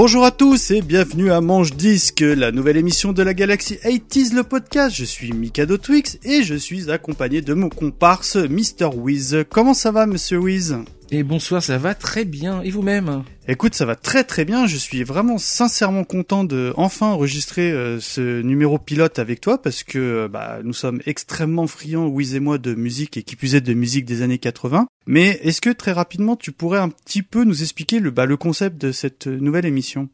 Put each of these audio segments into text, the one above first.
Bonjour à tous et bienvenue à Manche Disque, la nouvelle émission de la galaxie 80s, le podcast. Je suis Mikado Twix et je suis accompagné de mon comparse Mr. Wiz. Comment ça va, Monsieur Wiz? Et bonsoir, ça va très bien. Et vous-même? Écoute, ça va très très bien. Je suis vraiment sincèrement content de enfin enregistrer euh, ce numéro pilote avec toi parce que euh, bah, nous sommes extrêmement friands, Wiz et moi, de musique et qui plus est de musique des années 80. Mais est-ce que très rapidement tu pourrais un petit peu nous expliquer le, bah, le concept de cette nouvelle émission?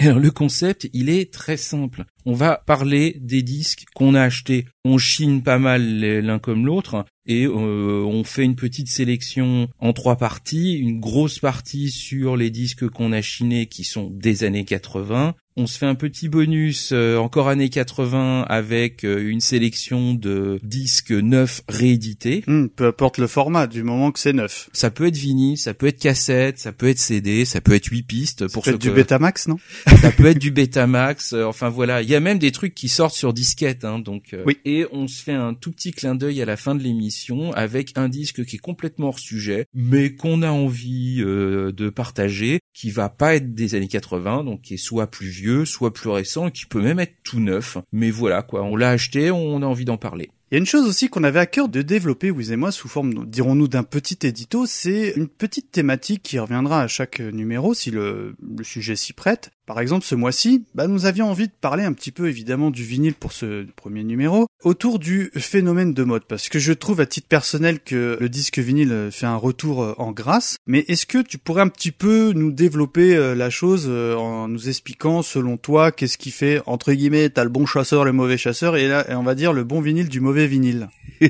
Alors le concept, il est très simple. On va parler des disques qu'on a achetés. On chine pas mal l'un comme l'autre et euh, on fait une petite sélection en trois parties. Une grosse partie sur les disques qu'on a chinés qui sont des années 80 on se fait un petit bonus euh, encore années 80 avec euh, une sélection de disques neufs réédités. Hmm, peu importe le format, du moment que c'est neuf. Ça peut être vinyle, ça peut être cassette, ça peut être CD, ça peut être 8 pistes. Ça pour peut être du Betamax, non? Ça peut être du Betamax. Euh, enfin voilà, il y a même des trucs qui sortent sur disquette. Hein, donc oui. Et on se fait un tout petit clin d'œil à la fin de l'émission avec un disque qui est complètement hors sujet, mais qu'on a envie de partager, qui va pas être des années 80, donc qui est soit plus vieux soit plus récent, qui peut même être tout neuf. Mais voilà quoi, on l'a acheté, on a envie d'en parler. Il y a une chose aussi qu'on avait à cœur de développer, vous et moi, sous forme, dirons-nous, d'un petit édito, c'est une petite thématique qui reviendra à chaque numéro si le, le sujet s'y prête. Par exemple, ce mois-ci, bah, nous avions envie de parler un petit peu évidemment du vinyle pour ce premier numéro, autour du phénomène de mode, parce que je trouve à titre personnel que le disque vinyle fait un retour euh, en grâce, mais est-ce que tu pourrais un petit peu nous développer euh, la chose euh, en nous expliquant, selon toi, qu'est-ce qui fait, entre guillemets, t'as le bon chasseur, le mauvais chasseur, et là, on va dire le bon vinyle du mauvais vinyle?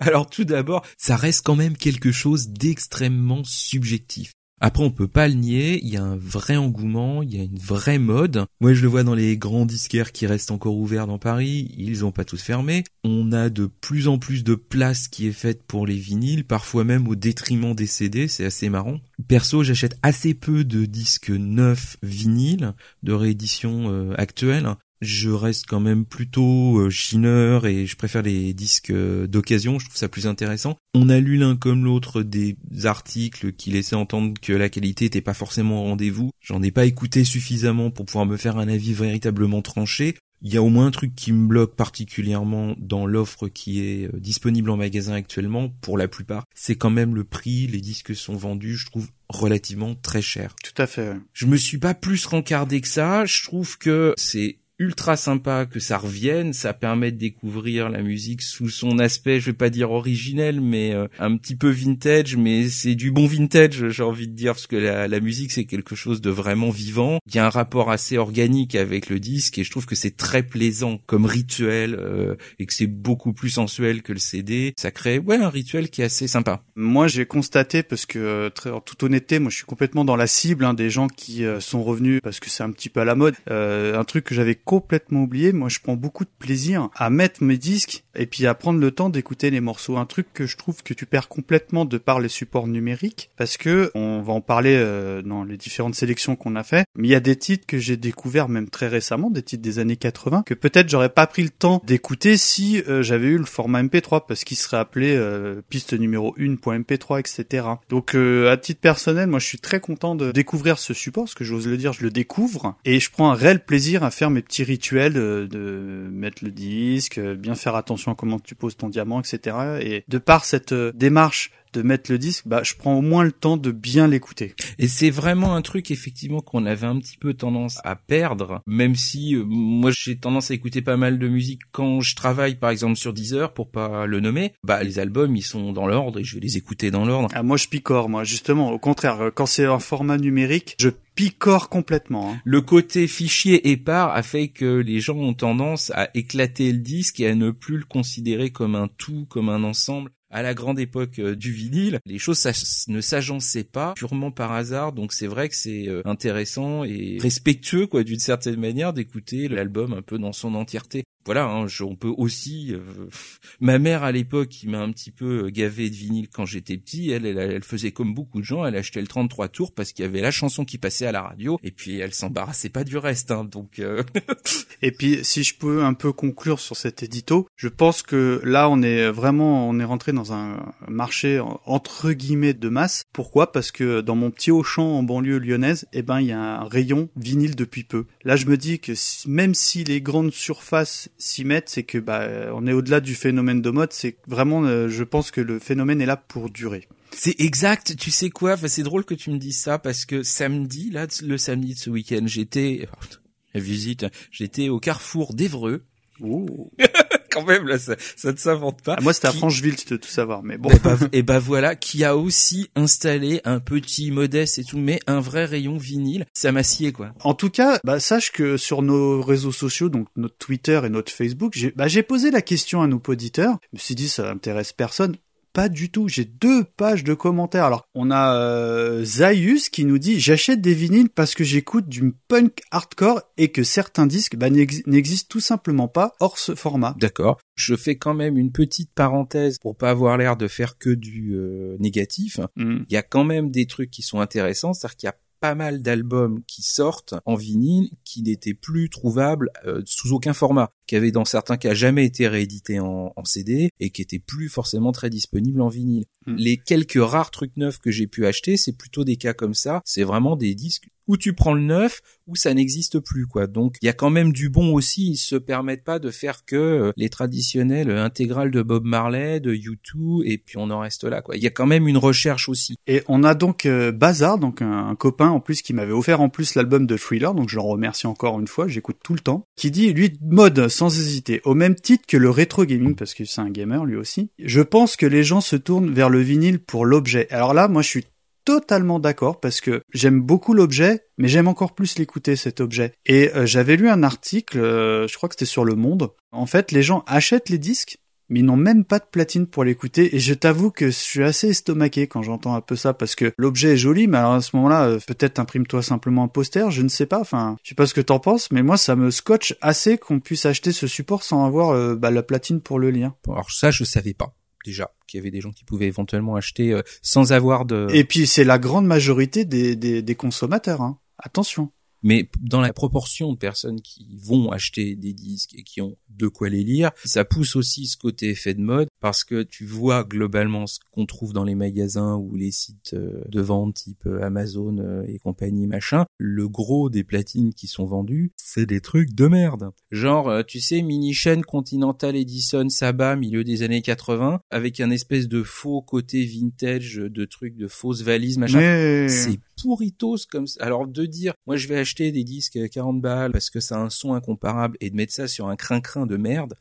Alors tout d'abord, ça reste quand même quelque chose d'extrêmement subjectif. Après, on peut pas le nier, il y a un vrai engouement, il y a une vraie mode. Moi, je le vois dans les grands disquaires qui restent encore ouverts dans Paris, ils ont pas tous fermé. On a de plus en plus de place qui est faite pour les vinyles, parfois même au détriment des CD, c'est assez marrant. Perso, j'achète assez peu de disques neufs vinyles de réédition euh, actuelle je reste quand même plutôt euh, chineur et je préfère les disques euh, d'occasion, je trouve ça plus intéressant. On a lu l'un comme l'autre des articles qui laissaient entendre que la qualité n'était pas forcément au rendez-vous. J'en ai pas écouté suffisamment pour pouvoir me faire un avis véritablement tranché. Il y a au moins un truc qui me bloque particulièrement dans l'offre qui est euh, disponible en magasin actuellement, pour la plupart, c'est quand même le prix, les disques sont vendus, je trouve relativement très cher. Tout à fait. Je me suis pas plus rencardé que ça, je trouve que c'est ultra sympa que ça revienne, ça permet de découvrir la musique sous son aspect, je vais pas dire originel, mais euh, un petit peu vintage, mais c'est du bon vintage, j'ai envie de dire, parce que la, la musique c'est quelque chose de vraiment vivant. Il y a un rapport assez organique avec le disque et je trouve que c'est très plaisant comme rituel euh, et que c'est beaucoup plus sensuel que le CD. Ça crée ouais un rituel qui est assez sympa. Moi j'ai constaté parce que euh, très, en toute honnêteté, moi je suis complètement dans la cible hein, des gens qui sont revenus parce que c'est un petit peu à la mode. un truc que j'avais complètement oublié. Moi, je prends beaucoup de plaisir à mettre mes disques et puis à prendre le temps d'écouter les morceaux. Un truc que je trouve que tu perds complètement de par les supports numériques parce que on va en parler euh, dans les différentes sélections qu'on a fait. Mais il y a des titres que j'ai découverts même très récemment, des titres des années 80 que peut-être j'aurais pas pris le temps d'écouter si euh, j'avais eu le format MP3 parce qu'il serait appelé euh, piste numéro 1.mp3 etc. Donc à titre personnel, moi je suis très content de découvrir ce support parce que j'ose le dire, je le découvre et je prends un réel plaisir à faire mes petits rituel de, mettre le disque, bien faire attention à comment tu poses ton diamant, etc. Et de par cette euh, démarche de mettre le disque, bah je prends au moins le temps de bien l'écouter. Et c'est vraiment un truc effectivement qu'on avait un petit peu tendance à perdre, même si euh, moi j'ai tendance à écouter pas mal de musique quand je travaille par exemple sur Deezer pour pas le nommer, bah les albums ils sont dans l'ordre et je vais les écouter dans l'ordre. Ah moi je picore moi justement, au contraire quand c'est un format numérique, je picore complètement. Hein. Le côté fichier épars a fait que les gens ont tendance à éclater le disque et à ne plus le considérer comme un tout, comme un ensemble à la grande époque euh, du vinyle, les choses ne s'agençaient pas purement par hasard, donc c'est vrai que c'est euh, intéressant et respectueux quoi d'une certaine manière d'écouter l'album un peu dans son entièreté. Voilà, hein, on peut aussi. Euh, ma mère à l'époque, qui m'a un petit peu euh, gavé de vinyle quand j'étais petit, elle, elle, elle, faisait comme beaucoup de gens, elle achetait le 33 tours parce qu'il y avait la chanson qui passait à la radio, et puis elle s'embarrassait pas du reste. Hein, donc. Euh, et puis, si je peux un peu conclure sur cet édito, je pense que là, on est vraiment, on est rentré dans un marché entre guillemets de masse. Pourquoi? Parce que dans mon petit Auchan en banlieue lyonnaise, eh ben, il y a un rayon vinyle depuis peu. Là, je me dis que même si les grandes surfaces s'y mettent, c'est que bah on est au-delà du phénomène de mode. C'est vraiment, euh, je pense que le phénomène est là pour durer. C'est exact. Tu sais quoi? Enfin, C'est drôle que tu me dises ça parce que samedi, là, le samedi de ce week-end, j'étais visite, j'étais au carrefour d'Evreux. Quand même là, ça, ça ne s'invente pas. Ah, moi, c'était à Francheville, tu veux tout savoir, mais bon. Et bah, et bah voilà, qui a aussi installé un petit modeste et tout, mais un vrai rayon vinyle. Ça m'a scié quoi. En tout cas, bah sache que sur nos réseaux sociaux, donc notre Twitter et notre Facebook, j'ai bah, posé la question à nos auditeurs. Je me suis dit ça intéresse personne. Pas du tout. J'ai deux pages de commentaires. Alors, on a euh, Zaius qui nous dit j'achète des vinyles parce que j'écoute du punk hardcore et que certains disques bah, n'existent tout simplement pas hors ce format. D'accord. Je fais quand même une petite parenthèse pour pas avoir l'air de faire que du euh, négatif. Hmm. Il y a quand même des trucs qui sont intéressants, c'est-à-dire qu'il y a pas mal d'albums qui sortent en vinyle qui n'étaient plus trouvables euh, sous aucun format, qui avaient dans certains cas jamais été réédités en, en CD et qui étaient plus forcément très disponibles en vinyle. Hmm. Les quelques rares trucs neufs que j'ai pu acheter, c'est plutôt des cas comme ça. C'est vraiment des disques où tu prends le neuf, où ça n'existe plus, quoi. Donc, il y a quand même du bon aussi. Ils se permettent pas de faire que euh, les traditionnels intégrales de Bob Marley, de U2, et puis on en reste là, quoi. Il y a quand même une recherche aussi. Et on a donc euh, Bazar, donc un, copain en plus qui m'avait offert en plus l'album de Thriller, donc je le remercie encore une fois, j'écoute tout le temps, qui dit, lui, mode sans hésiter, au même titre que le rétro gaming, parce que c'est un gamer lui aussi. Je pense que les gens se tournent vers le vinyle pour l'objet. Alors là, moi je suis totalement d'accord parce que j'aime beaucoup l'objet, mais j'aime encore plus l'écouter cet objet. Et euh, j'avais lu un article, euh, je crois que c'était sur Le Monde. En fait, les gens achètent les disques, mais ils n'ont même pas de platine pour l'écouter. Et je t'avoue que je suis assez estomaqué quand j'entends un peu ça parce que l'objet est joli, mais alors à ce moment-là, euh, peut-être imprime-toi simplement un poster, je ne sais pas. Enfin, je sais pas ce que t'en penses, mais moi ça me scotche assez qu'on puisse acheter ce support sans avoir bah, la platine pour le lien. alors ça, je savais pas déjà qu'il y avait des gens qui pouvaient éventuellement acheter euh, sans avoir de. Et puis c'est la grande majorité des, des, des consommateurs. Hein. Attention. Mais dans la proportion de personnes qui vont acheter des disques et qui ont de quoi les lire, ça pousse aussi ce côté effet de mode parce que tu vois globalement ce qu'on trouve dans les magasins ou les sites euh, de vente type euh, Amazon euh, et compagnie machin. Le gros des platines qui sont vendues, c'est des trucs de merde. Genre, tu sais, mini chaîne Continental Edison Saba milieu des années 80 avec un espèce de faux côté vintage de trucs de fausses valises machin. C'est pourritos comme ça. Alors de dire, moi je vais acheter des disques à 40 balles parce que ça a un son incomparable et de mettre ça sur un crin-crin de merde,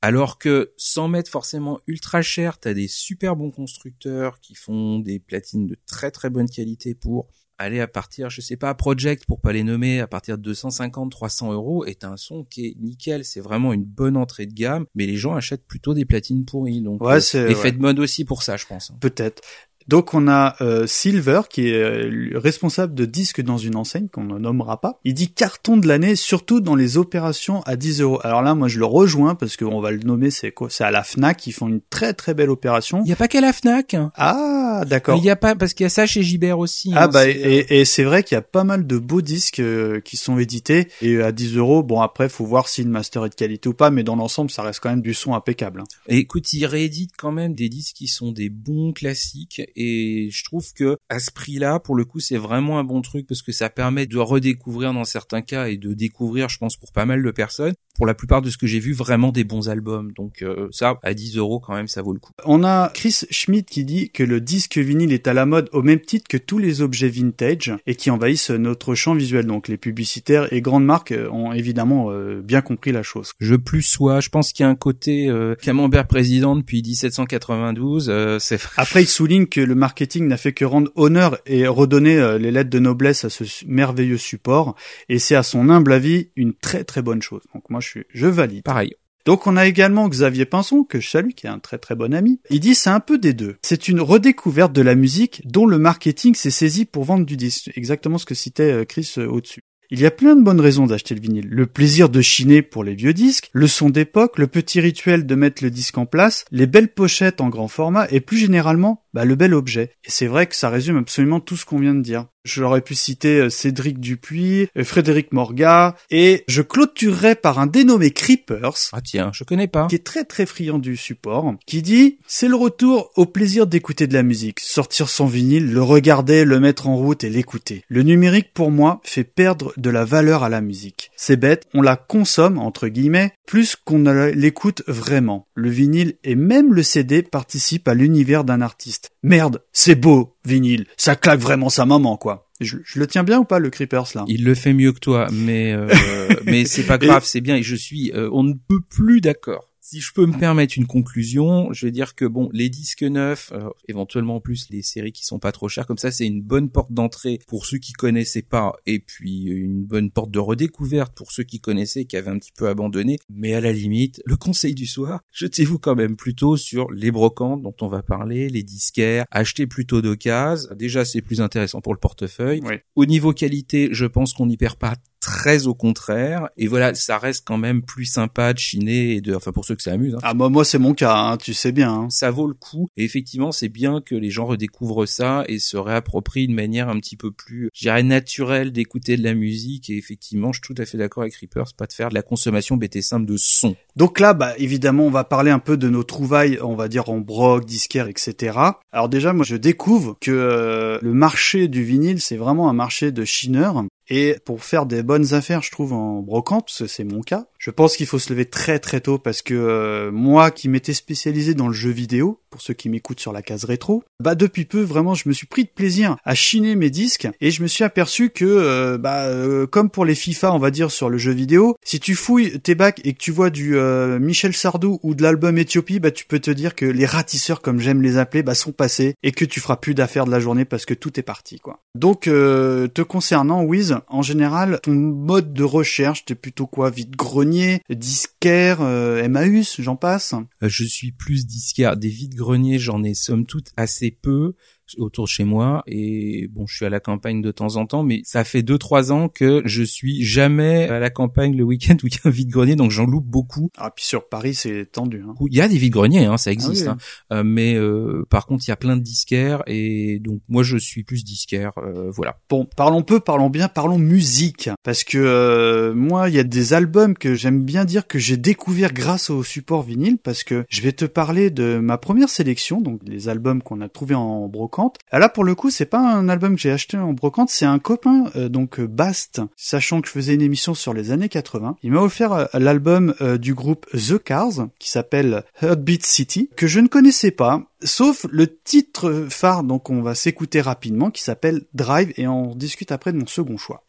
alors que sans mettre forcément ultra cher, t'as des super bons constructeurs qui font des platines de très très bonne qualité pour aller à partir, je sais pas, Project pour pas les nommer, à partir de 250, 300 euros, est un son qui est nickel. C'est vraiment une bonne entrée de gamme, mais les gens achètent plutôt des platines pourries. Donc, ouais, euh, effet de mode aussi pour ça, je pense. Peut-être. Donc on a euh, Silver qui est euh, responsable de disques dans une enseigne qu'on ne nommera pas. Il dit carton de l'année, surtout dans les opérations à 10 euros. Alors là, moi je le rejoins parce qu'on va le nommer, c'est quoi? C'est à la Fnac, ils font une très très belle opération. Il n'y a pas qu'à la Fnac. Ah d'accord. Il n'y a pas parce qu'il y a ça chez Gibert aussi. Ah hein, bah et, et c'est vrai qu'il y a pas mal de beaux disques euh, qui sont édités et à 10 euros. Bon après, faut voir si le master est de qualité ou pas, mais dans l'ensemble, ça reste quand même du son impeccable. Hein. Et écoute, ils rééditent quand même des disques qui sont des bons classiques et je trouve que à ce prix-là, pour le coup, c'est vraiment un bon truc parce que ça permet de redécouvrir dans certains cas et de découvrir, je pense, pour pas mal de personnes, pour la plupart de ce que j'ai vu, vraiment des bons albums. Donc euh, ça, à 10 euros quand même, ça vaut le coup. On a Chris Schmidt qui dit que le disque vinyle est à la mode au même titre que tous les objets vintage et qui envahissent notre champ visuel. Donc les publicitaires et grandes marques ont évidemment euh, bien compris la chose. Je plus sois, je pense qu'il y a un côté euh, Camembert président depuis 1792. c'est Après, il souligne que le marketing n'a fait que rendre honneur et redonner euh, les lettres de noblesse à ce merveilleux support, et c'est à son humble avis une très très bonne chose. Donc moi je je valide. Pareil. Donc on a également Xavier Pinson, que je salue, qui est un très très bon ami. Il dit c'est un peu des deux. C'est une redécouverte de la musique dont le marketing s'est saisi pour vendre du disque. Exactement ce que citait euh, Chris euh, au-dessus. Il y a plein de bonnes raisons d'acheter le vinyle. Le plaisir de chiner pour les vieux disques, le son d'époque, le petit rituel de mettre le disque en place, les belles pochettes en grand format et plus généralement, bah, le bel objet. Et c'est vrai que ça résume absolument tout ce qu'on vient de dire. J'aurais pu citer euh, Cédric Dupuis, euh, Frédéric Morga, et je clôturerai par un dénommé Creepers. Ah tiens, je connais pas. Qui est très très friand du support, qui dit c'est le retour au plaisir d'écouter de la musique, sortir son vinyle, le regarder, le mettre en route et l'écouter. Le numérique pour moi fait perdre de la valeur à la musique. C'est bête, on la consomme entre guillemets plus qu'on ne l'écoute vraiment. Le vinyle et même le CD participent à l'univers d'un artiste. Merde, c'est beau, vinyle, ça claque vraiment sa maman quoi. Je, le tiens bien ou pas le Creepers là? Il le fait mieux que toi, mais euh, mais c'est pas grave, c'est bien et je suis euh, on ne peut plus d'accord. Si je peux me permettre une conclusion, je vais dire que bon, les disques neufs, euh, éventuellement en plus les séries qui sont pas trop chères, comme ça c'est une bonne porte d'entrée pour ceux qui connaissaient pas, et puis une bonne porte de redécouverte pour ceux qui connaissaient, qui avaient un petit peu abandonné. Mais à la limite, le conseil du soir, jetez-vous quand même plutôt sur les brocantes dont on va parler, les disquaires, achetez plutôt d'occasion. Déjà c'est plus intéressant pour le portefeuille. Au niveau qualité, je pense qu'on n'y perd pas très au contraire. Et voilà, ça reste quand même plus sympa de chiner et de, enfin pour ceux que ça amuse. Hein. Ah moi, moi c'est mon cas, hein, tu sais bien. Hein. Ça vaut le coup. Et effectivement, c'est bien que les gens redécouvrent ça et se réapproprient une manière un petit peu plus, je dirais, naturelle d'écouter de la musique. Et effectivement, je suis tout à fait d'accord avec Reapers, pas de faire de la consommation bête simple de son. Donc là, bah évidemment, on va parler un peu de nos trouvailles, on va dire en broc, disquaire, etc. Alors déjà, moi, je découvre que euh, le marché du vinyle, c'est vraiment un marché de chineurs. Et pour faire des bonnes affaires, je trouve, en brocante, c'est mon cas, je pense qu'il faut se lever très très tôt parce que euh, moi qui m'étais spécialisé dans le jeu vidéo, pour ceux qui m'écoutent sur la case rétro, bah depuis peu vraiment je me suis pris de plaisir à chiner mes disques et je me suis aperçu que euh, bah euh, comme pour les FIFA on va dire sur le jeu vidéo, si tu fouilles tes bacs et que tu vois du Michel Sardou ou de l'album Éthiopie, bah tu peux te dire que les ratisseurs comme j'aime les appeler bah sont passés et que tu feras plus d'affaires de la journée parce que tout est parti quoi. Donc te concernant Wiz, en général ton mode de recherche t'es plutôt quoi vite grenier disquaire, euh, Emmaüs, j'en passe. Euh, je suis plus disquaire. Des vides greniers, j'en ai somme toute assez peu autour de chez moi. Et bon je suis à la campagne de temps en temps mais ça fait deux trois ans que je suis jamais à la campagne le week-end où il y a un vide-grenier donc j'en loupe beaucoup. Ah puis sur Paris c'est tendu hein. il y a des vide-greniers hein, ça existe ah hein. Euh, mais euh, par contre il y a plein de disquaires et donc moi je suis plus disquaire euh, voilà. Bon parlons peu parlons bien parlons musique. Parce que moi il y a des albums que j'aime bien dire que j'ai découvert grâce au support vinyle parce que je vais te parler de ma première sélection donc les albums qu'on a trouvés en brocante ah, là pour le coup c'est pas un album que j'ai acheté en brocante, c'est un copain euh, donc euh, Bast, sachant que je faisais une émission sur les années 80. Il m'a offert euh, l'album du groupe The Cars qui s'appelle Heartbeat City que je ne connaissais pas. Sauf le titre phare, donc on va s'écouter rapidement, qui s'appelle Drive, et on discute après de mon second choix.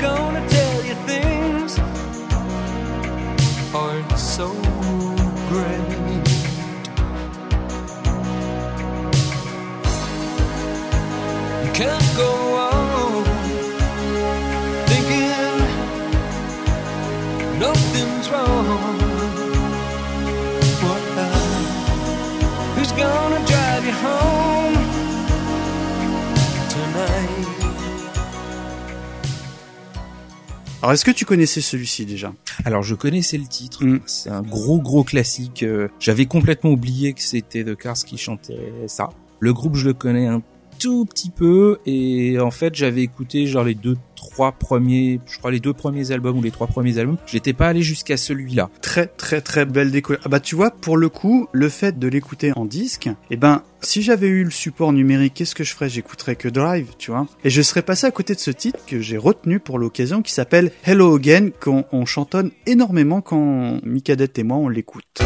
gonna tell you things aren't so great. You can't go on thinking nothing's wrong. Alors est-ce que tu connaissais celui-ci déjà? Alors je connaissais le titre, mm. c'est un gros gros classique. Euh, j'avais complètement oublié que c'était The Cars qui chantait ça. Le groupe je le connais un tout petit peu et en fait j'avais écouté genre les deux trois premiers je crois les deux premiers albums ou les trois premiers albums. J'étais pas allé jusqu'à celui-là. Très très très belle découverte. Ah bah tu vois pour le coup le fait de l'écouter en disque eh ben si j'avais eu le support numérique qu'est-ce que je ferais? J'écouterais que Drive tu vois? Et je serais passé à côté de ce titre que j'ai retenu pour l'occasion qui s'appelle Hello Again qu'on chantonne énormément quand Mikadette et moi on l'écoute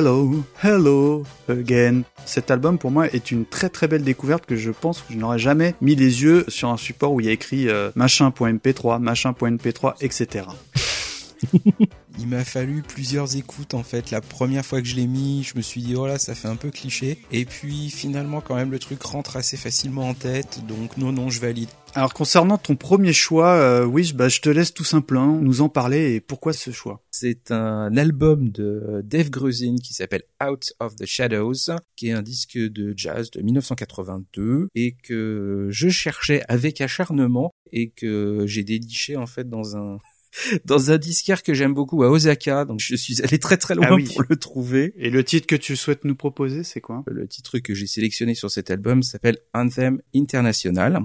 Hello, Hello Again. Cet album pour moi est une très très belle découverte que je pense que je n'aurais jamais mis les yeux sur un support où il y a écrit euh, machin.mp3, machin.mp3, etc. Il m'a fallu plusieurs écoutes en fait. La première fois que je l'ai mis, je me suis dit oh là ça fait un peu cliché. Et puis finalement quand même le truc rentre assez facilement en tête. Donc non non je valide. Alors concernant ton premier choix, euh, oui, bah, je te laisse tout simplement nous en parler et pourquoi ce choix? C'est un album de Dave Grusin qui s'appelle Out of the Shadows, qui est un disque de jazz de 1982 et que je cherchais avec acharnement et que j'ai déniché en fait dans un dans un disquaire que j'aime beaucoup à Osaka, donc je suis allé très très loin Ah oui. pour le trouver. Et le titre que tu souhaites nous proposer, c'est quoi? Le titre que j'ai sélectionné sur cet album s'appelle Anthem International.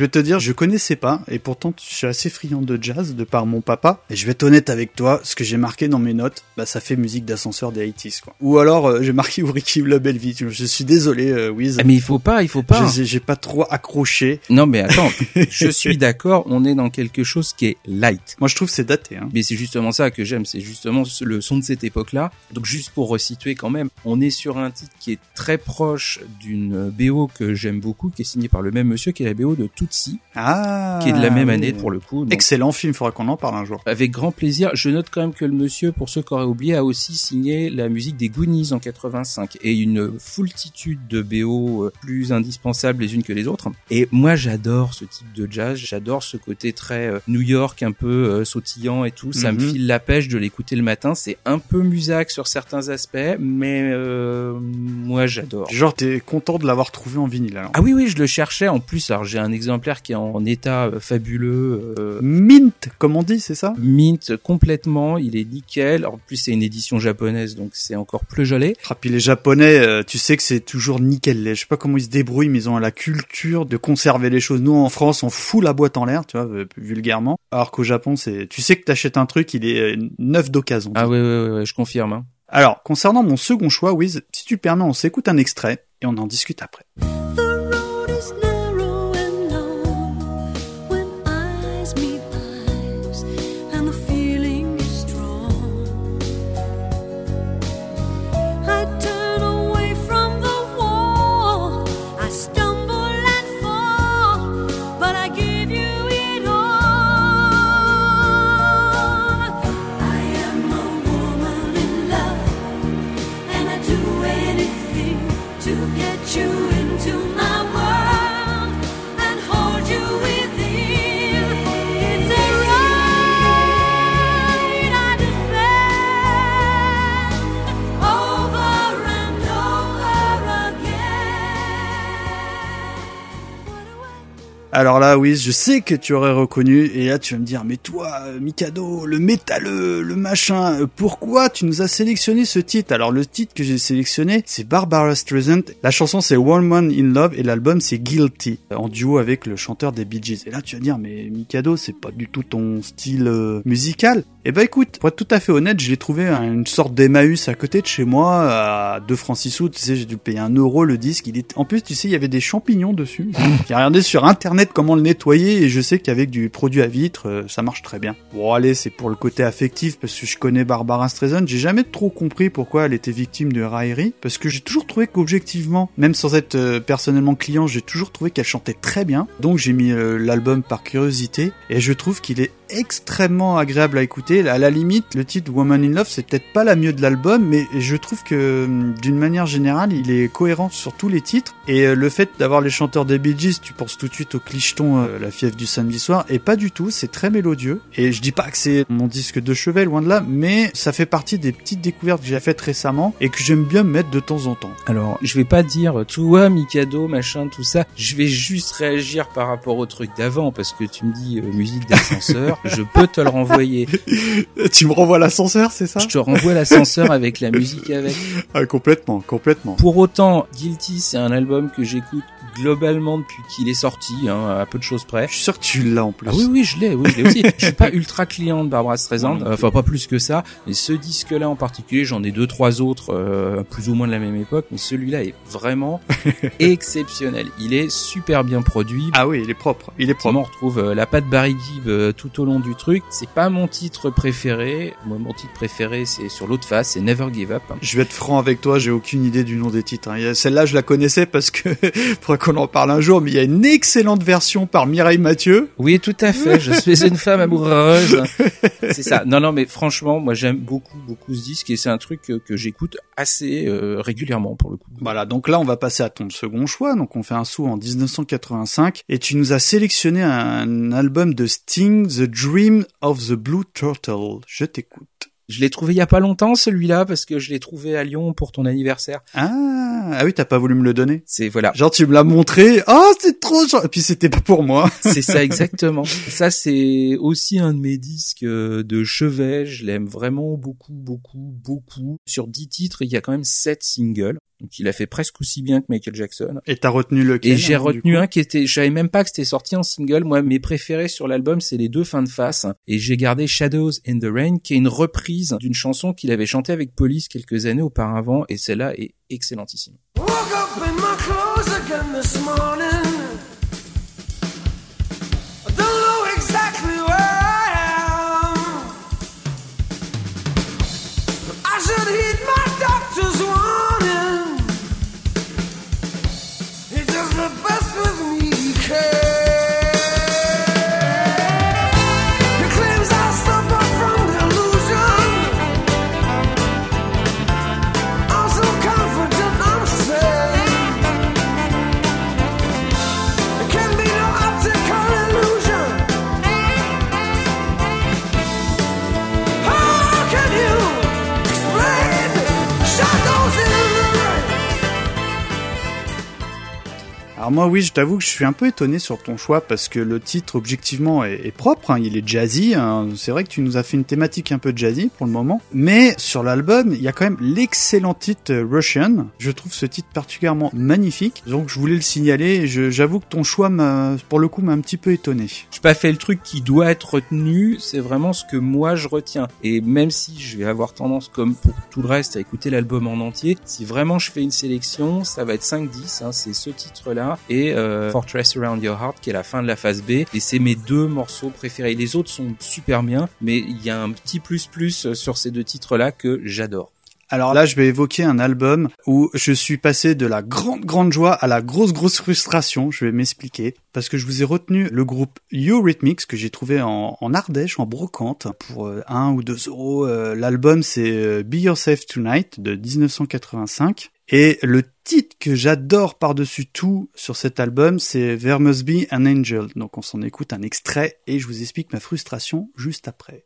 Je vais te dire, je connaissais pas, et pourtant je suis assez friand de jazz de par mon papa. Et je vais être honnête avec toi, ce que j'ai marqué dans mes notes, bah ça fait musique d'ascenseur des 80s, quoi. Ou alors euh, j'ai marqué Ricky la belle vie. Je suis désolé, euh, Wiz. Ah, mais il faut pas, il faut pas. J'ai pas trop accroché. Non mais attends, je suis d'accord, on est dans quelque chose qui est light. Moi je trouve c'est daté. Hein. Mais c'est justement ça que j'aime, c'est justement le son de cette époque-là. Donc juste pour resituer quand même, on est sur un titre qui est très proche d'une BO que j'aime beaucoup, qui est signée par le même monsieur, qui est la BO de Ah. qui est de la même année pour le coup. Donc, Excellent film, faudra qu'on en parle un jour. avec grand plaisir. Je note quand même que le monsieur, pour ceux qui auraient oublié, a aussi signé la musique des Goonies en 85 et une foultitude de BO euh, plus indispensables les unes que les autres. Et moi, j'adore ce type de jazz. J'adore ce côté très euh, New York, un peu euh, sautillant et tout. Ça me Mhm. file la pêche de l'écouter le matin. C'est un peu musac sur certains aspects, mais euh, moi, j'adore. Genre t'es content de l'avoir trouvé en vinyle alors. Ah oui, oui, je le cherchais. En plus, alors j'ai un exemplaire qui est en état euh, fabuleux. euh, Mint, comme on dit, c'est ça? Mint complètement, il est nickel. En plus, c'est une édition japonaise, donc c'est encore plus joli. Ah, puis les Japonais, euh, tu sais que c'est toujours nickel. Je sais pas comment ils se débrouillent, mais ils ont la culture de conserver les choses. Nous, en France, on fout la boîte en l'air, tu vois, vulgairement. Alors qu'au Japon, c'est, tu sais que t'achètes un truc, il est neuf d'occasion. Ah ouais, ouais, ouais, ouais, je confirme. hein. Alors, concernant mon second choix, Wiz, si tu permets, on s'écoute un extrait et on en discute après. Alors là, Wiz, je sais que tu aurais reconnu, et là tu vas me dire, mais toi, euh, Mikado, le métalleux, le machin, euh, pourquoi tu nous as sélectionné ce titre? Alors le titre que j'ai sélectionné, c'est Barbara Streisand. La chanson c'est Woman in Love et l'album c'est Guilty, en duo avec le chanteur des Bee Gees. Et là tu vas dire, mais Mikado, c'est pas du tout ton style euh, musical. Eh ben écoute, pour être tout à fait honnête, je l'ai trouvé une sorte d'Emmaüs à côté de chez moi, à 2 francs 6 sous, tu sais, j'ai dû payer un euro le disque. Il est... En plus, tu sais, il y avait des champignons dessus. J'ai regardé sur internet comment le nettoyer et je sais qu'avec du produit à vitre, euh, ça marche très bien. Bon allez, c'est pour le côté affectif parce que je connais Barbara Streisand. J'ai jamais trop compris pourquoi elle était victime de raillerie parce que j'ai toujours trouvé qu'objectivement, même sans être euh, personnellement client, j'ai toujours trouvé qu'elle chantait très bien. Donc j'ai mis euh, l'album par curiosité et je trouve qu'il est extrêmement agréable à écouter. À la limite, le titre Woman in Love, c'est peut-être pas la mieux de l'album, mais je trouve que hum, d'une manière générale, il est cohérent sur tous les titres. Et le fait d'avoir les chanteurs des Bee Gees, tu penses tout de suite au clicheton euh, La fièvre du samedi soir, et pas du tout, c'est très mélodieux. Et je dis pas que c'est mon disque de chevet, loin de là, mais ça fait partie des petites découvertes que j'ai faites récemment et que j'aime bien mettre de temps en temps. Alors, je vais pas dire toi, Mikado, machin, tout ça. Je vais juste réagir par rapport au truc d'avant parce que tu me dis euh, musique d'ascenseur. je peux te le renvoyer. tu me renvoies l'ascenseur, c'est ça? Je te renvoie l'ascenseur avec la musique avec. ah, Complètement, complètement. Pour autant, Guilty, c'est un album que j'écoute globalement depuis qu'il est sorti, hein, à peu de choses près. Je suis sûr que tu l'as en plus. Ah oui, oui, je l'ai, oui, je l'ai aussi. je suis pas ultra client de Barbara Streisand, euh, enfin pas plus que ça. Mais ce disque-là en particulier, j'en ai deux, trois autres, euh, plus ou moins de la même époque, mais celui-là est vraiment exceptionnel. Il est super bien produit. Ah oui, il est propre, il est propre. On retrouve euh, la patte Barry Gibb euh, tout au long du truc. C'est pas mon titre préféré. Moi, mon titre préféré, c'est sur l'autre face, c'est Never Give Up. Je vais être franc avec toi, j'ai aucune idée du nom des titres. hein. Celle-là, je la connaissais parce que qu'on en parle un jour, mais il y a une excellente version par Mireille Mathieu. Oui, tout à fait. Je suis une femme amoureuse. C'est ça. Non, non, mais franchement, moi, j'aime beaucoup, beaucoup ce disque et c'est un truc que, que j'écoute assez euh, régulièrement pour le coup. Voilà, donc là, on va passer à ton second choix. Donc, on fait un saut en 1985 et tu nous as sélectionné un album de Sting, The Dream of the Blue Turtle. Je t'écoute. Je l'ai trouvé il y a pas longtemps celui-là parce que je l'ai trouvé à Lyon pour ton anniversaire. Ah, ah oui, t'as pas voulu me le donner. C'est voilà, Genre, tu me l'as montré. Oh, c'est trop genre. Et puis, c'était pas pour moi. c'est ça exactement. Ça c'est aussi un de mes disques euh, de chevet. Je l'aime vraiment beaucoup, beaucoup, beaucoup. Sur 10 titres, il y a quand même 7 singles. Donc il a fait presque aussi bien que Michael Jackson. Et t'as retenu lequel Et j'ai alors, du retenu un qui était, je savais même pas que c'était sorti en single. Moi, mes préférés sur l'album, c'est les deux fins de face. Et j'ai gardé Shadows in the Rain, qui est une reprise d'une chanson qu'il avait chantée avec Police quelques années auparavant. Et celle-là est excellentissime. Woke up in my clothes again this morning. Moi oui, je t'avoue que je suis un peu étonné sur ton choix parce que le titre objectivement est, propre, hein, il est jazzy. hein. C'est vrai que tu nous as fait une thématique un peu jazzy pour le moment, mais sur l'album il y a quand même l'excellent titre euh, Russian. Je trouve ce titre particulièrement magnifique, donc je voulais le signaler. je- J'avoue que ton choix pour le coup, m'a un petit peu étonné. J'ai pas fait le truc qui doit être retenu, c'est vraiment ce que moi je retiens. Et même si je vais avoir tendance, comme pour tout le reste, à écouter l'album en entier, si vraiment je fais une sélection, ça va être 5-10, hein, c'est ce titre-là, et euh, Fortress Around Your Heart, qui est la fin de la phase B, et c'est mes deux morceaux préférés. Les autres sont super bien, mais il y a un petit plus-plus sur ces deux titres-là que j'adore. Alors là, je vais évoquer un album où je suis passé de la grande grande joie à la grosse grosse frustration. Je vais m'expliquer parce que je vous ai retenu le groupe Eurythmics que j'ai trouvé en, en Ardèche, en brocante, pour euh, 1 ou 2 euros. Euh, L'album c'est euh, Be Yourself Tonight de 1985 et le titre que j'adore par-dessus tout sur cet album c'est There Must Be an Angel. Donc on s'en écoute un extrait et je vous explique ma frustration juste après.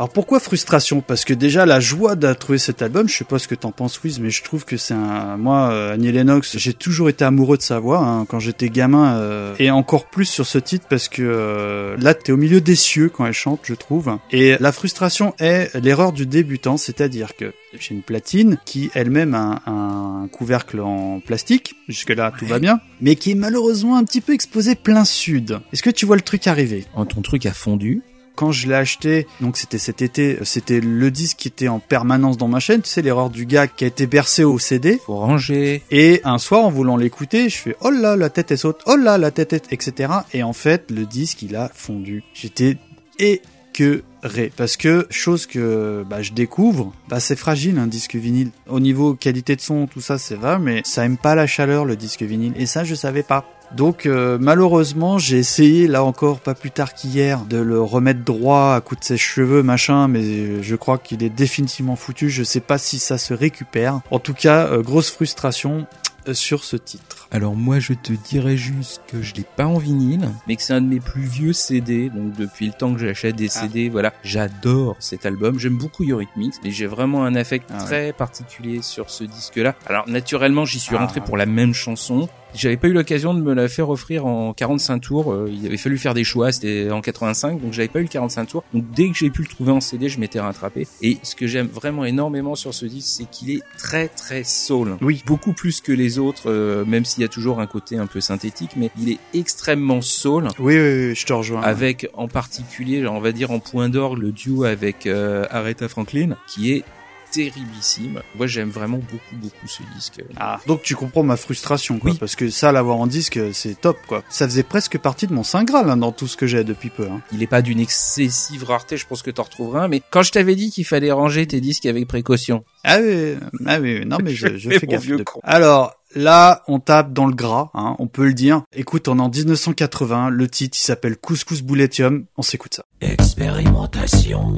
Alors pourquoi frustration? Parce que déjà la joie de trouver cet album, je sais pas ce que t'en penses Wiz, mais je trouve que c'est un... Moi, euh, Annie Lennox, j'ai toujours été amoureux de sa voix hein, quand j'étais gamin, euh, et encore plus sur ce titre parce que euh, là t'es au milieu des cieux quand elle chante, je trouve. Et la frustration est l'erreur du débutant, c'est-à-dire que j'ai une platine qui elle-même a un, un couvercle en plastique, jusque-là tout va bien, mais qui est malheureusement un petit peu exposé plein sud. Est-ce que tu vois le truc arriver? Oh, ton truc a fondu. Quand je l'ai acheté, donc c'était cet été, c'était le disque qui était en permanence dans ma chaîne, tu sais l'erreur du gars qui a été bercé au CD. Faut ranger. Et un soir, en voulant l'écouter, je fais oh là la tête est saute, oh là la tête est, etc. Et en fait, le disque il a fondu. J'étais écœuré parce que chose que bah, je découvre, bah c'est fragile un disque vinyle. Au niveau qualité de son, tout ça c'est vrai, mais ça aime pas la chaleur le disque vinyle. Et ça je savais pas. Donc euh, malheureusement j'ai essayé là encore pas plus tard qu'hier de le remettre droit à coup de ses cheveux machin mais je crois qu'il est définitivement foutu. Je sais pas si ça se récupère. En tout cas euh, grosse frustration euh, sur ce titre. Alors moi je te dirais juste que je l'ai pas en vinyle, mais que c'est un de mes plus vieux CD, donc depuis le temps que j'achète des CD, voilà, j'adore cet album, j'aime beaucoup Eurythmics, mais j'ai vraiment un affect Ah ouais. très particulier sur ce disque-là. Alors naturellement j'y suis Ah. rentré pour la même chanson, j'avais pas eu l'occasion de me la faire offrir en 45 tours, euh, il avait fallu faire des choix, c'était en 85, donc j'avais pas eu le 45 tours, donc dès que j'ai pu le trouver en CD, je m'étais rattrapé, et ce que j'aime vraiment énormément sur ce disque, c'est qu'il est très très soul. Oui. Beaucoup plus que les autres, euh, même s'il y a toujours un côté un peu synthétique, mais il est extrêmement soul. oui oui, oui je te rejoins Avec en particulier, on va dire en point d'orgue, le duo avec euh, Aretha Franklin, qui est terriblissime. Moi, j'aime vraiment beaucoup, beaucoup ce disque. Ah, donc tu comprends ma frustration, quoi, Oui. parce que ça, l'avoir en disque, c'est top, quoi. Ça faisait presque partie de mon saint graal hein, dans tout ce que j'ai depuis peu. Hein. Il est pas d'une excessive rareté, je pense que t'en retrouveras un, mais quand je t'avais dit qu'il fallait ranger tes disques avec précaution, Ah oui, ah oui, non mais je, je fais gaffe. vieux de- con. Alors là, on tape dans le gras, hein, on peut le dire. Écoute, on est en 1980, le titre il s'appelle Couscous Bouletium, on s'écoute ça. Expérimentation,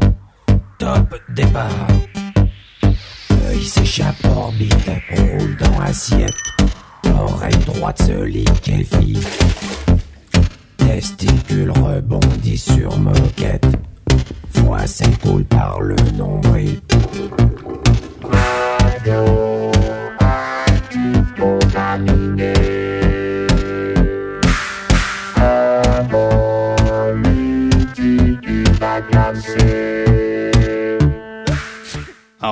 top départ. Œil s'échappe orbite, roule dans assiette. Oreille droite se liquéfie. Testicule rebondit sur moquette. Foie s'écoule par le nombril.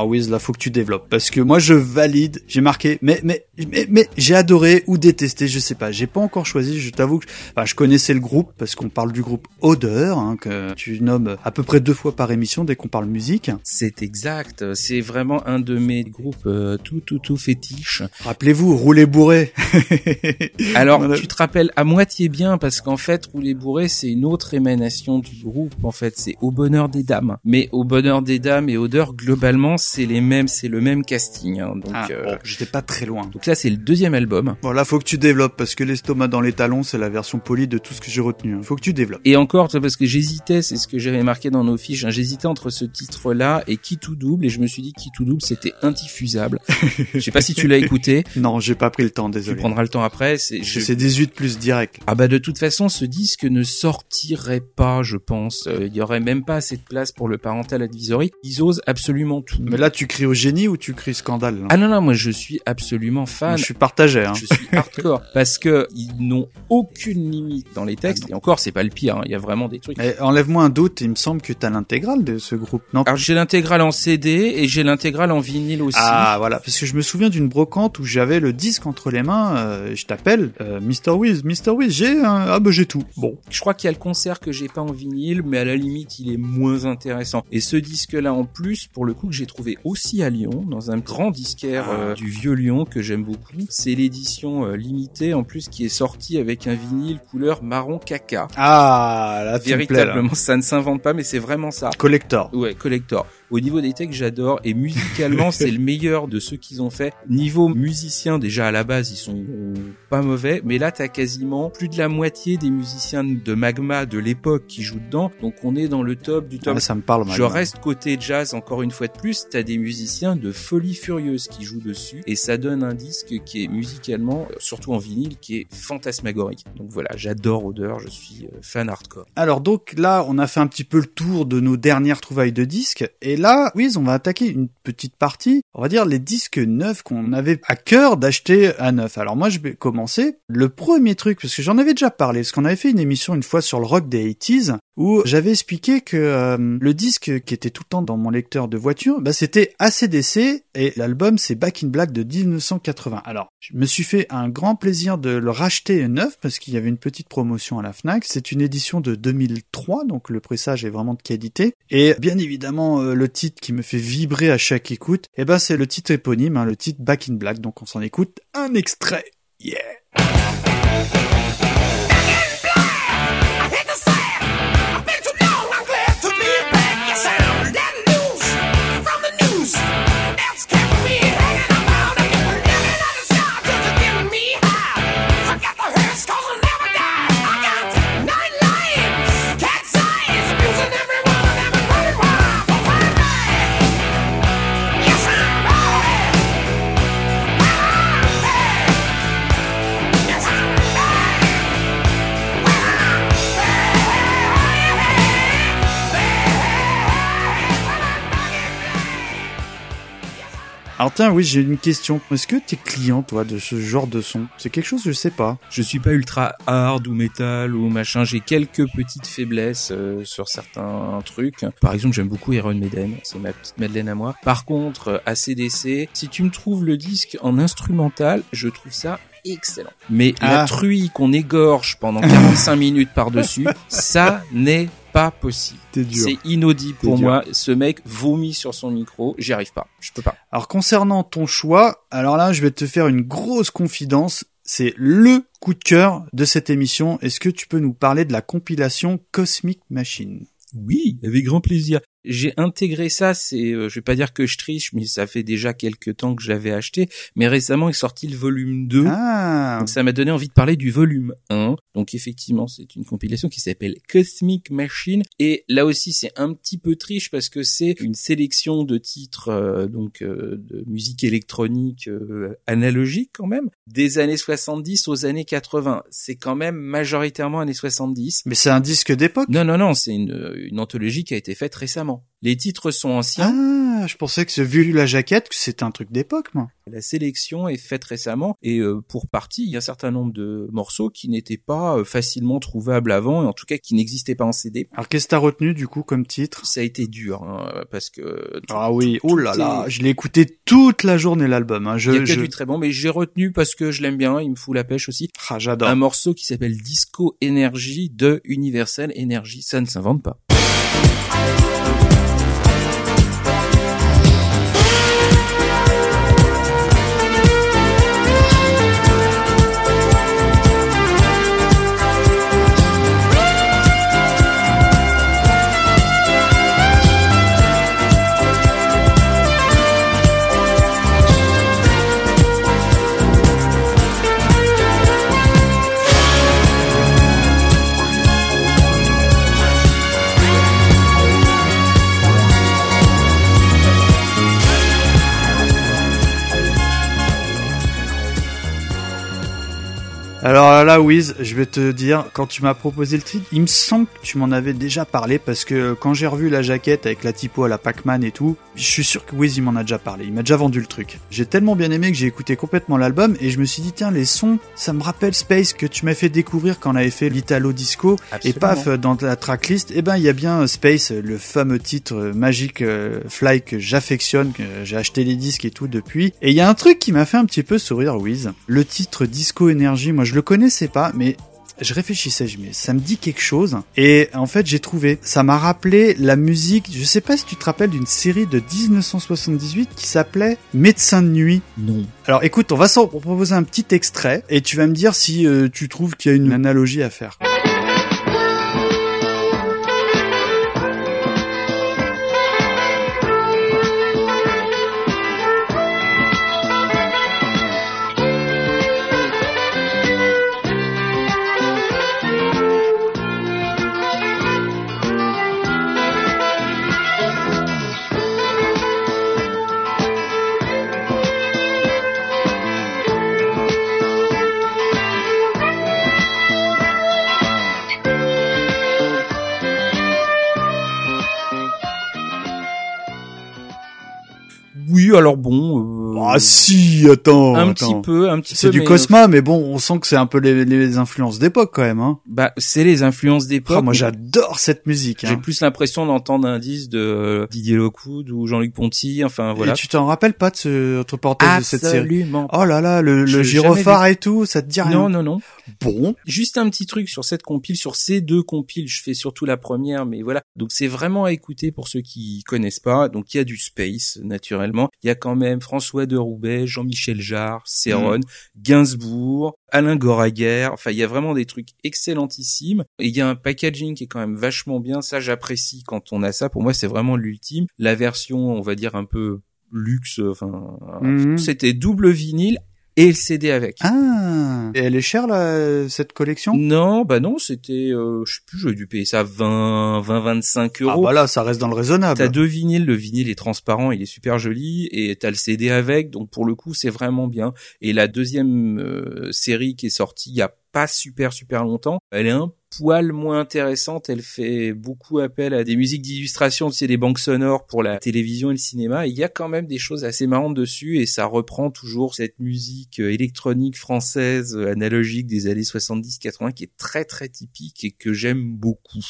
Wiz, là faut que tu développes parce que moi je valide, j'ai marqué, mais mais mais, mais j'ai adoré ou détesté, je sais pas, j'ai pas encore choisi. Je t'avoue que, enfin, je connaissais le groupe parce qu'on parle du groupe Odeur, hein, que tu nommes à peu près deux fois par émission dès qu'on parle musique. c'est exact. C'est vraiment un de mes groupes euh, tout, tout, tout fétiche. Rappelez-vous, rouler bourré. Alors, Voilà. tu te rappelles à moitié bien parce qu'en fait, Rouler Bourré, c'est une autre émanation du groupe. En fait, c'est Au Bonheur des Dames. Mais Au Bonheur des Dames et Odeur, globalement, c'est les mêmes, c'est le même casting. hein. Donc, Ah, euh, bon, j'étais pas très loin. donc là, c'est le deuxième album. Bon là faut que tu développes parce que l'estomac dans les talons c'est la version polie de tout ce que j'ai retenu. hein. Faut que tu développes. Et encore, tu vois, parce que j'hésitais, c'est ce que j'avais marqué dans nos fiches, hein, j'hésitais entre ce titre-là et Qui tout double, et je me suis dit Qui tout double, c'était indiffusable. Je sais pas si tu l'as écouté, Non, j'ai pas pris le temps, tu désolé. prendras le temps après. C'est, je- C'est 18 plus direct. Ah bah de toute façon, ce disque ne sortirait pas, je pense. Euh, Il y aurait même pas assez de place pour le parental advisory. Ils osent absolument tout. Mais là tu cries au génie ou tu cries scandale là Ah non non, moi je suis absolument Moi, fan. Je suis partagé. Hein. Je suis hardcore parce que ils n'ont aucune limite dans les textes. Ah et encore, c'est pas le pire. hein. Il y a vraiment des trucs. Eh, Enlève-moi un doute, il me semble que t'as l'intégrale de ce groupe, non? Alors j'ai l'intégrale en CD et j'ai l'intégrale en vinyle aussi. Ah voilà, parce que je me souviens d'une brocante où j'avais le disque entre les mains, euh, je t'appelle, euh, Mr. Wiz, Mr. Wiz, j'ai un... Ah bah j'ai tout. Bon. Je crois qu'il y a le concert que j'ai pas en vinyle, mais à la limite, il est moins intéressant. Et ce disque-là, en plus, pour le coup, que j'ai trouvé aussi à Lyon, dans un grand disquaire Ah. euh, du vieux Lyon que j'aime beaucoup. C'est l'édition euh, limitée, en plus, qui est sortie avec un vinyle couleur marron caca. Ah, là. Véritablement, ça ne s'invente pas, mais c'est vraiment ça. Collector. Ouais, collector. Au niveau des textes, j'adore et musicalement, c'est le meilleur de ceux qu'ils ont fait. Niveau musicien, déjà à la base, ils sont pas mauvais, mais là, t'as quasiment plus de la moitié des musiciens de Magma de l'époque qui jouent dedans. Donc, on est dans le top du top. Ah, ça me parle. Je Magma. reste côté jazz encore une fois de plus, t'as des musiciens de folie furieuse qui jouent dessus et ça donne un disque qui est musicalement, surtout en vinyle, qui est fantasmagorique. Donc voilà, j'adore Odeur, je suis euh, fan hardcore. Alors donc là, on a fait un petit peu le tour de nos dernières trouvailles de disques. Et là, oui, on va attaquer une petite partie, on va dire les disques neufs qu'on avait à cœur d'acheter à neuf. Alors moi, je vais commencer. Le premier truc, parce que j'en avais déjà parlé, parce qu'on avait fait une émission une fois sur le rock des 80s, où j'avais expliqué que euh, le disque qui était tout le temps dans mon lecteur de voiture, bah, c'était ACDC, et l'album c'est Back in Black de 1980. Alors, je me suis fait un grand plaisir de le racheter neuf, parce qu'il y avait une petite promotion à la FNAC. C'est une édition de 2003, donc le pressage est vraiment de qualité. Et bien évidemment, euh, le titre qui me fait vibrer à chaque écoute, eh ben c'est le titre éponyme, hein, le titre Back in Black. Donc on s'en écoute un extrait. Yeah. Alors tiens, oui, j'ai une question. Est-ce que t'es client, toi, de ce genre de son? C'est quelque chose, je sais pas. Je suis pas ultra hard ou metal ou machin, j'ai quelques petites faiblesses euh, sur certains trucs. Par exemple, j'aime beaucoup Iron Maiden, c'est ma petite Madeleine à moi. Par contre, euh, ACDC, si tu me trouves le disque en instrumental, je trouve ça excellent. Mais la Ah. truie qu'on égorge pendant 45 minutes par-dessus, ça n'est pas possible. C'est inaudible pour dur. moi. Ce mec vomit sur son micro, j'y arrive pas. Je peux pas. Alors concernant ton choix, alors là, je vais te faire une grosse confidence. C'est le coup de cœur de cette émission. Est-ce que tu peux nous parler de la compilation Cosmic Machine? Oui, avec grand plaisir. J'ai intégré ça, c'est, euh, je vais pas dire que je triche, mais ça fait déjà quelques temps que j'avais acheté. Mais récemment est sorti le volume 2. Ah, Donc ça m'a donné envie de parler du volume 1. Donc effectivement, c'est une compilation qui s'appelle Cosmic Machine. Et là aussi, c'est un petit peu triche parce que c'est une sélection de titres euh, donc euh, de musique électronique euh, analogique quand même, des années 70 aux années 80. C'est quand même majoritairement années 70. mais c'est un disque d'époque? Non, non, non, c'est une, une anthologie qui a été faite récemment. Les titres sont anciens. Ah, je pensais que vu la jaquette, que c'était un truc d'époque, moi. La sélection est faite récemment et euh, pour partie, il y a un certain nombre de morceaux qui n'étaient pas euh, facilement trouvables avant et en tout cas qui n'existaient pas en CD. Alors qu'est-ce que t'as retenu du coup comme titre? Ça a été dur hein, parce que tout- Ah oui, oh là là, est- je l'ai écouté toute la journée l'album. Hein. Je, il y a que je... du très bon, mais j'ai retenu parce que je l'aime bien, il me fout la pêche aussi. Ah, j'adore. Un morceau qui s'appelle Disco Energy de Universal Energy, ça ne s'invente pas. Alors là, Wiz, je vais te dire, quand tu m'as proposé le titre, il me semble que tu m'en avais déjà parlé parce que quand j'ai revu la jaquette avec la typo à la Pac-Man et tout, je suis sûr que Wiz il m'en a déjà parlé, il m'a déjà vendu le truc. J'ai tellement bien aimé que j'ai écouté complètement l'album et je me suis dit tiens les sons, ça me rappelle Space que tu m'as fait découvrir quand on avait fait l'Italo Disco et paf dans la tracklist, eh ben il y a bien euh, Space, le fameux titre euh, magique euh, Fly que j'affectionne, que j'ai acheté les disques et tout depuis. Et il y a un truc qui m'a fait un petit peu sourire Wiz, le titre Disco Energy, moi je le connaissais pas mais je réfléchissais, je me ça me dit quelque chose. Et en fait, j'ai trouvé, ça m'a rappelé la musique, je sais pas si tu te rappelles d'une série de 1978 qui s'appelait Médecin de nuit. Non. Alors écoute, on va s'en proposer un petit extrait et tu vas me dire si euh, tu trouves qu'il y a une analogie à faire. Alors bon. Ah si, attends. un attends. petit peu, un petit peu. C'est du mais, Cosma, mais bon, on sent que c'est un peu les, les influences d'époque quand même. Hein. Bah, c'est les influences d'époque. Ah, moi j'adore cette musique. J'ai Hein. plus l'impression d'entendre un disque de euh, Didier Lockwood ou Jean-Luc Ponty. Enfin voilà. Et tu t'en rappelles pas de ce parenthèses de cette série? Absolument. Oh là là, le, le gyrophare et tout, ça te dit rien Non, non, non. Bon, Juste un petit truc sur cette compile, sur ces deux compiles, je fais surtout la première, mais voilà. Donc c'est vraiment à écouter pour ceux qui connaissent pas. Donc il y a du space, naturellement. Il y a quand même François de Roubaix, Jean-Michel Jarre, Serron, Gainsbourg, Alain Goraguer. Enfin, il y a vraiment des trucs excellentissimes. Et il y a un packaging qui est quand même vachement bien. Ça, j'apprécie quand on a ça. Pour moi, c'est vraiment l'ultime. La version, on va dire, un peu luxe, enfin, Mhm. c'était double vinyle et le CD avec. ah, et elle est chère là, cette collection? Non, bah non, c'était, euh, je sais plus, j'aurais dû payer ça 20, 20, 25 Ah euros. bah là, ça reste dans le raisonnable. T'as deux vinyles, le vinyle est transparent, il est super joli, et t'as le CD avec, donc pour le coup c'est vraiment bien. Et la deuxième euh, série qui est sortie il y a pas super super longtemps, elle est un poil moins intéressante, elle fait beaucoup appel à des musiques d'illustration, tu sais, des banques sonores pour la télévision et le cinéma, il y a quand même des choses assez marrantes dessus, et ça reprend toujours cette musique euh, électronique française euh, analogique des années 70-80 qui est très très typique et que j'aime beaucoup.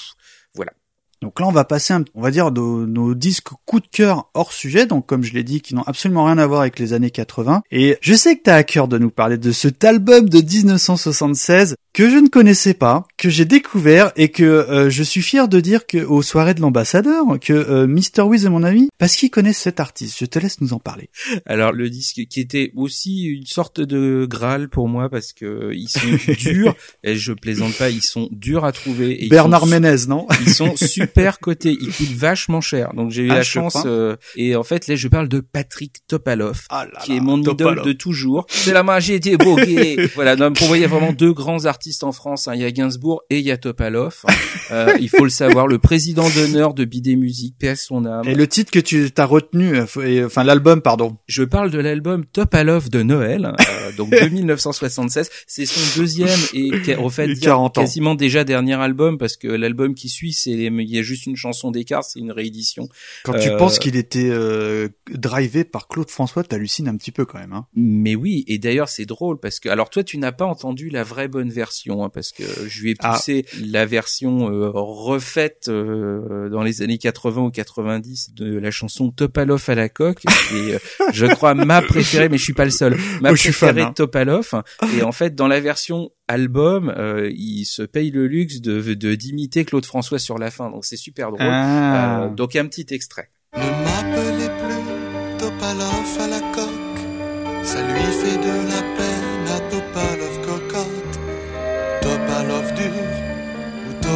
Donc là, on va passer, un, on va dire, nos, nos disques coup de cœur hors sujet, donc comme je l'ai dit, qui n'ont absolument rien à voir avec les années 80. Et je sais que t'as à cœur de nous parler de cet album de 1976 que je ne connaissais pas, que j'ai découvert et que euh, je suis fier de dire que aux soirées de l'ambassadeur, que euh, Mr. Wiz est mon ami, parce qu'ils connaissent cet artiste. Je te laisse nous en parler. Alors le disque qui était aussi une sorte de graal pour moi parce que ils sont durs et je plaisante pas, ils sont durs à trouver. Et Bernard Ménez, non Ils sont super cotés, ils coûtent vachement cher. Donc j'ai eu Ah, la chance euh, et en fait là je parle de Patrick Topalov Ah là qui est mon idole de toujours. C'est la magie des bogués. voilà, donc pour moi il y a vraiment deux grands artistes en France. hein. Il y a Gainsbourg et il y a Topalov. Euh, il faut le savoir, le président d'honneur de Bidet Musique, à son âme. Et le titre que tu t'as retenu, euh, enfin l'album, pardon. Je parle de l'album Topalov de Noël, hein, euh, donc de 1976. C'est son deuxième et en fait Et dire 40 ans. quasiment déjà dernier album parce que l'album qui suit, c'est il y a juste une chanson d'écart, c'est une réédition. Quand tu Euh, penses qu'il était euh, drivé par Claude François, t'hallucines un petit peu quand même. Hein. Mais oui, et d'ailleurs c'est drôle parce que alors toi tu n'as pas entendu la vraie bonne version hein, parce que je lui ai Ah. poussé la version euh, refaite euh, dans les années 80 ou 90 de la chanson Topalov à la coque et euh, je crois ma préférée mais je suis pas le seul. Ma je suis fan, préférée hein. de Topalov et en fait dans la version album, euh, il se paye le luxe de de d'imiter Claude François sur la fin donc c'est super drôle. Ah. Euh, donc un petit extrait. Ne m'appelez plus Topalov à la coque, ça lui fait de la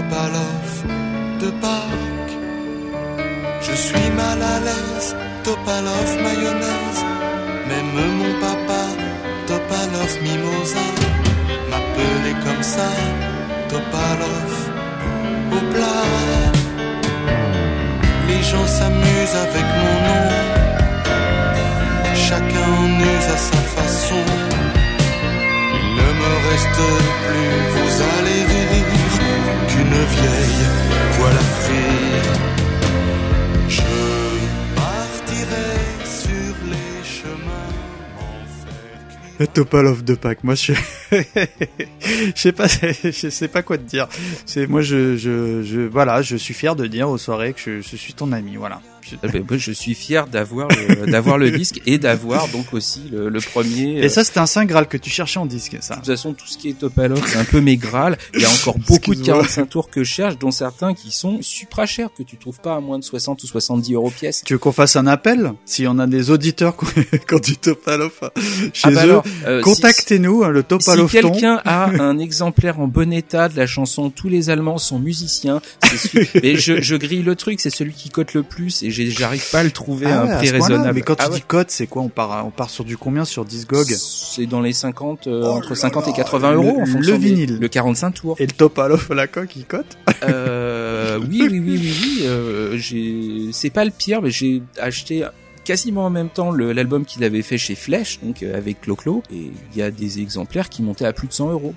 Topalov de Pâques. Je suis mal à l'aise, Topalov mayonnaise, même mon papa, Topalov mimosa, m'appelait comme ça, Topalov au plat. Les gens s'amusent avec mon nom. Chacun en use à sa façon. Reste plus, vous allez rire, qu'une vieille voile à frire. Je partirai sur les chemins cuire. Topalov de Pâques. Moi, je suis- je sais pas, je sais pas quoi te dire. C'est moi, je, je, je, voilà, je suis fier de dire aux soirées que je, je suis ton ami. Voilà. Je- Eh ben, je suis fier d'avoir le, d'avoir le disque et d'avoir donc aussi le, le premier. Et ça, c'était un saint graal que tu cherchais en disque, ça. De toute façon, tout ce qui est Topalov, c'est un peu mes grâles. Il y a encore beaucoup de Excuse-moi. 45 tours que je cherche, dont certains qui sont supra chers, que tu trouves pas à moins de 60 ou 70 euros pièce. Tu veux qu'on fasse un appel? S'il y en a des auditeurs qui ont du Topalov chez Ah bah eux, alors, euh, si- contactez-nous, hein, le Si, Topalov si quelqu'un a un exemplaire en bon état de la chanson Tous les Allemands sont musiciens, c'est mais je, je grille le truc, c'est celui qui cote le plus et j'arrive pas à le trouver à Ah ouais, un à prix raisonnable. Mais quand Ah tu ouais. dis code, c'est quoi On part, on part sur du combien sur Discog c'est dans les 50, euh, Oh entre là 50 et là, 80 le- euros en le fonction des- vinyle. le 45 tours. Et le Topalov à la coque, il cote Euh, oui, oui, oui, oui, oui. euh, j'ai, c'est pas le pire, mais j'ai acheté quasiment en même temps le- l'album qu'il avait fait chez Flèche, donc avec Clo-Clo, et il y a des exemplaires qui montaient à plus de 100 euros.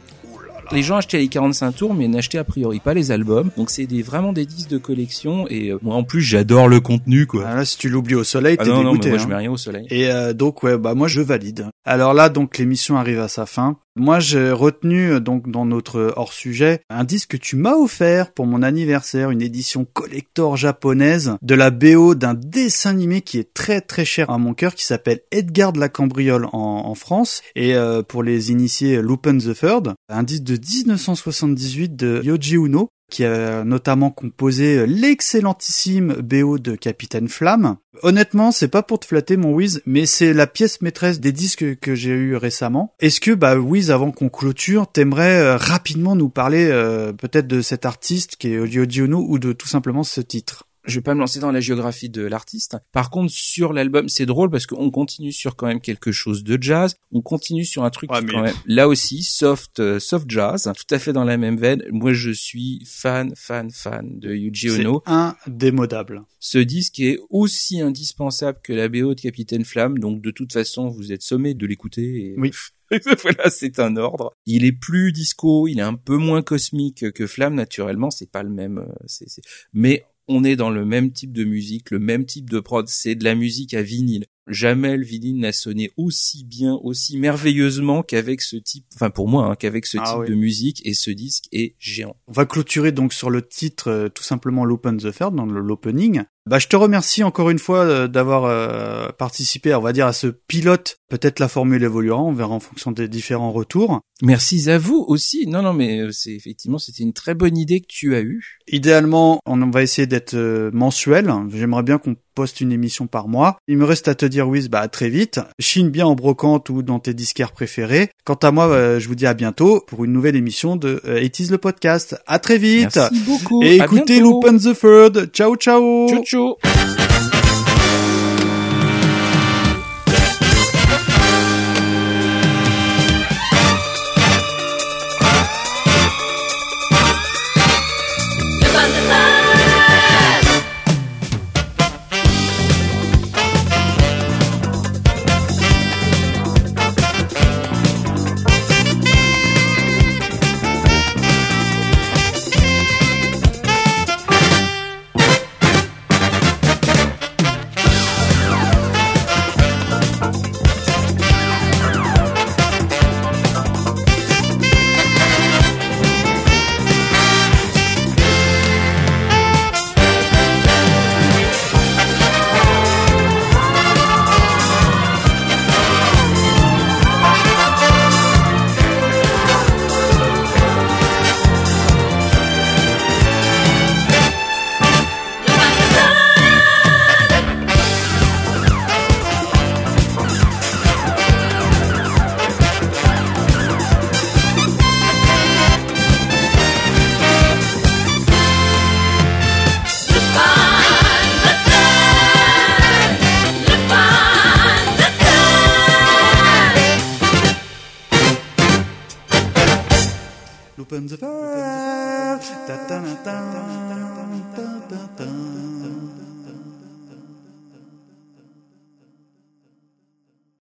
Les gens achetaient les 45 tours, mais n'achetaient a priori pas les albums. Donc c'est des, vraiment des disques de collection. Et euh, moi, en plus, j'adore le contenu, quoi. Ah, là, si tu l'oublies au soleil, Ah t'es non, non, mais dégoûté. moi, hein. je mets rien au soleil. Et euh, donc ouais, bah moi je valide. Alors là donc l'émission arrive à sa fin. Moi j'ai retenu euh, donc dans notre hors sujet un disque que tu m'as offert pour mon anniversaire, une édition collector japonaise de la BO d'un dessin animé qui est très très cher à mon cœur qui s'appelle Edgar de la Cambriole en, France. Et euh, pour les initiés Lupin the Third, un disque de 1978 de Yoji Uno qui a notamment composé l'excellentissime BO de Capitaine Flamme. Honnêtement, c'est pas pour te flatter mon Wiz, mais c'est la pièce maîtresse des disques que j'ai eu récemment. Est-ce que bah Wiz, avant qu'on clôture, t'aimerais euh, rapidement nous parler euh, peut-être de cet artiste qui est Yoji Ono ou de tout simplement ce titre? Je vais pas me lancer dans la géographie de l'artiste. Par contre, sur l'album, c'est drôle parce qu'on continue sur quand même quelque chose de jazz. On continue sur un truc Ouais, qui mais- quand même, là aussi, soft, euh, soft jazz, tout à fait dans la même veine. Moi, je suis fan, fan, fan de Yuji C'est Ono. indémodable. Ce disque est aussi indispensable que la BO de Capitaine Flamme, donc de toute façon, vous êtes sommé de l'écouter. et- Oui. voilà, c'est un ordre. Il est plus disco, il est un peu moins cosmique que Flamme, naturellement, c'est pas le même, euh, mais on est dans le même type de musique, le même type de prod, c'est de la musique à vinyle. Jamais le vinyle n'a sonné aussi bien, aussi merveilleusement qu'avec ce type, enfin pour moi, hein, qu'avec ce Ah type oui. de musique, et ce disque est géant. On va clôturer donc sur le titre euh, tout simplement l'Open the Third dans l'opening. Bah je te remercie encore une fois euh, d'avoir euh, participé, on va dire à ce pilote. Peut-être la formule évoluera, on verra en fonction des différents retours. Merci à vous aussi. Non, non, mais euh, c'est effectivement, c'était une très bonne idée que tu as eue. Idéalement, on va essayer d'être euh, mensuel. J'aimerais bien qu'on poste une émission par mois. Il me reste à te dire, Wiz, bah à très vite. Chine bien en brocante ou dans tes disquaires préférés. Quant à moi, euh, je vous dis à bientôt pour une nouvelle émission de It is le podcast. À très vite. Merci beaucoup. Et À écoutez bientôt. Lupin the Third. Ciao, ciao. Ciao, ciao. You.